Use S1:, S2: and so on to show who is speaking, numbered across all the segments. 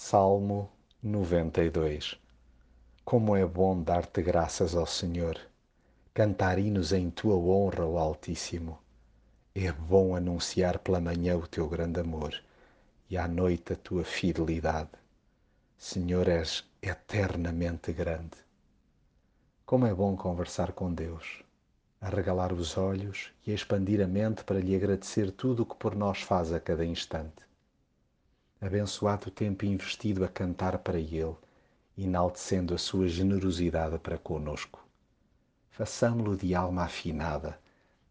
S1: Salmo 92 Como é bom dar-te graças ao Senhor, cantar hinos em tua honra, ó Altíssimo. É bom anunciar pela manhã o teu grande amor e à noite a tua fidelidade. Senhor, és eternamente grande. Como é bom conversar com Deus, arregalar os olhos e expandir a mente para lhe agradecer tudo o que por nós faz a cada instante abençoado o tempo investido a cantar para Ele, enaltecendo a sua generosidade para conosco. Façamo-lo de alma afinada,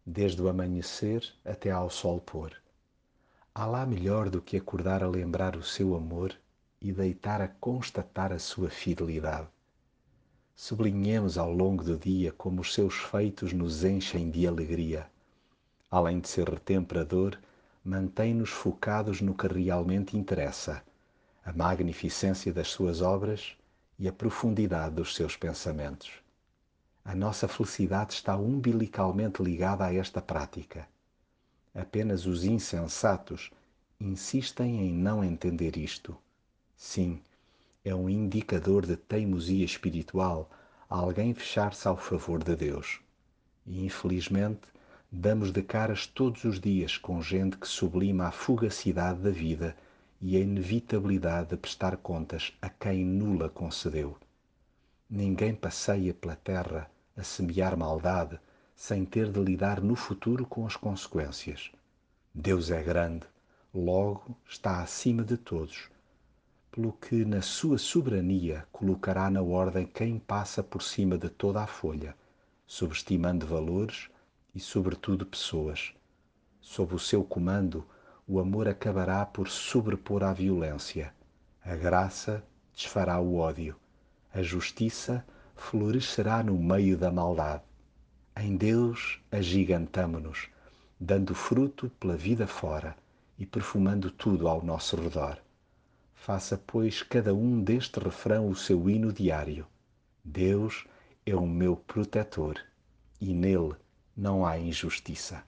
S1: desde o amanhecer até ao sol pôr. Há lá melhor do que acordar a lembrar o seu amor e deitar a constatar a sua fidelidade. Sublinhemos ao longo do dia como os seus feitos nos enchem de alegria. Além de ser retemperador, mantém-nos focados no que realmente interessa, a magnificência das suas obras e a profundidade dos seus pensamentos. A nossa felicidade está umbilicalmente ligada a esta prática. Apenas os insensatos insistem em não entender isto. Sim, é um indicador de teimosia espiritual alguém fechar-se ao favor de Deus. E, infelizmente, damos de caras todos os dias com gente que sublima a fugacidade da vida e a inevitabilidade de prestar contas a quem nula concedeu. Ninguém passeia pela terra a semear maldade sem ter de lidar no futuro com as consequências. Deus é grande, logo está acima de todos, pelo que na sua soberania colocará na ordem quem passa por cima de toda a folha, subestimando valores e, sobretudo, pessoas. Sob o seu comando, o amor acabará por sobrepor a violência. A graça desfará o ódio. A justiça florescerá no meio da maldade. Em Deus agigantamo-nos, dando fruto pela vida fora e perfumando tudo ao nosso redor. Faça, pois, cada um deste refrão o seu hino diário. Deus é o meu protetor e nele não há injustiça.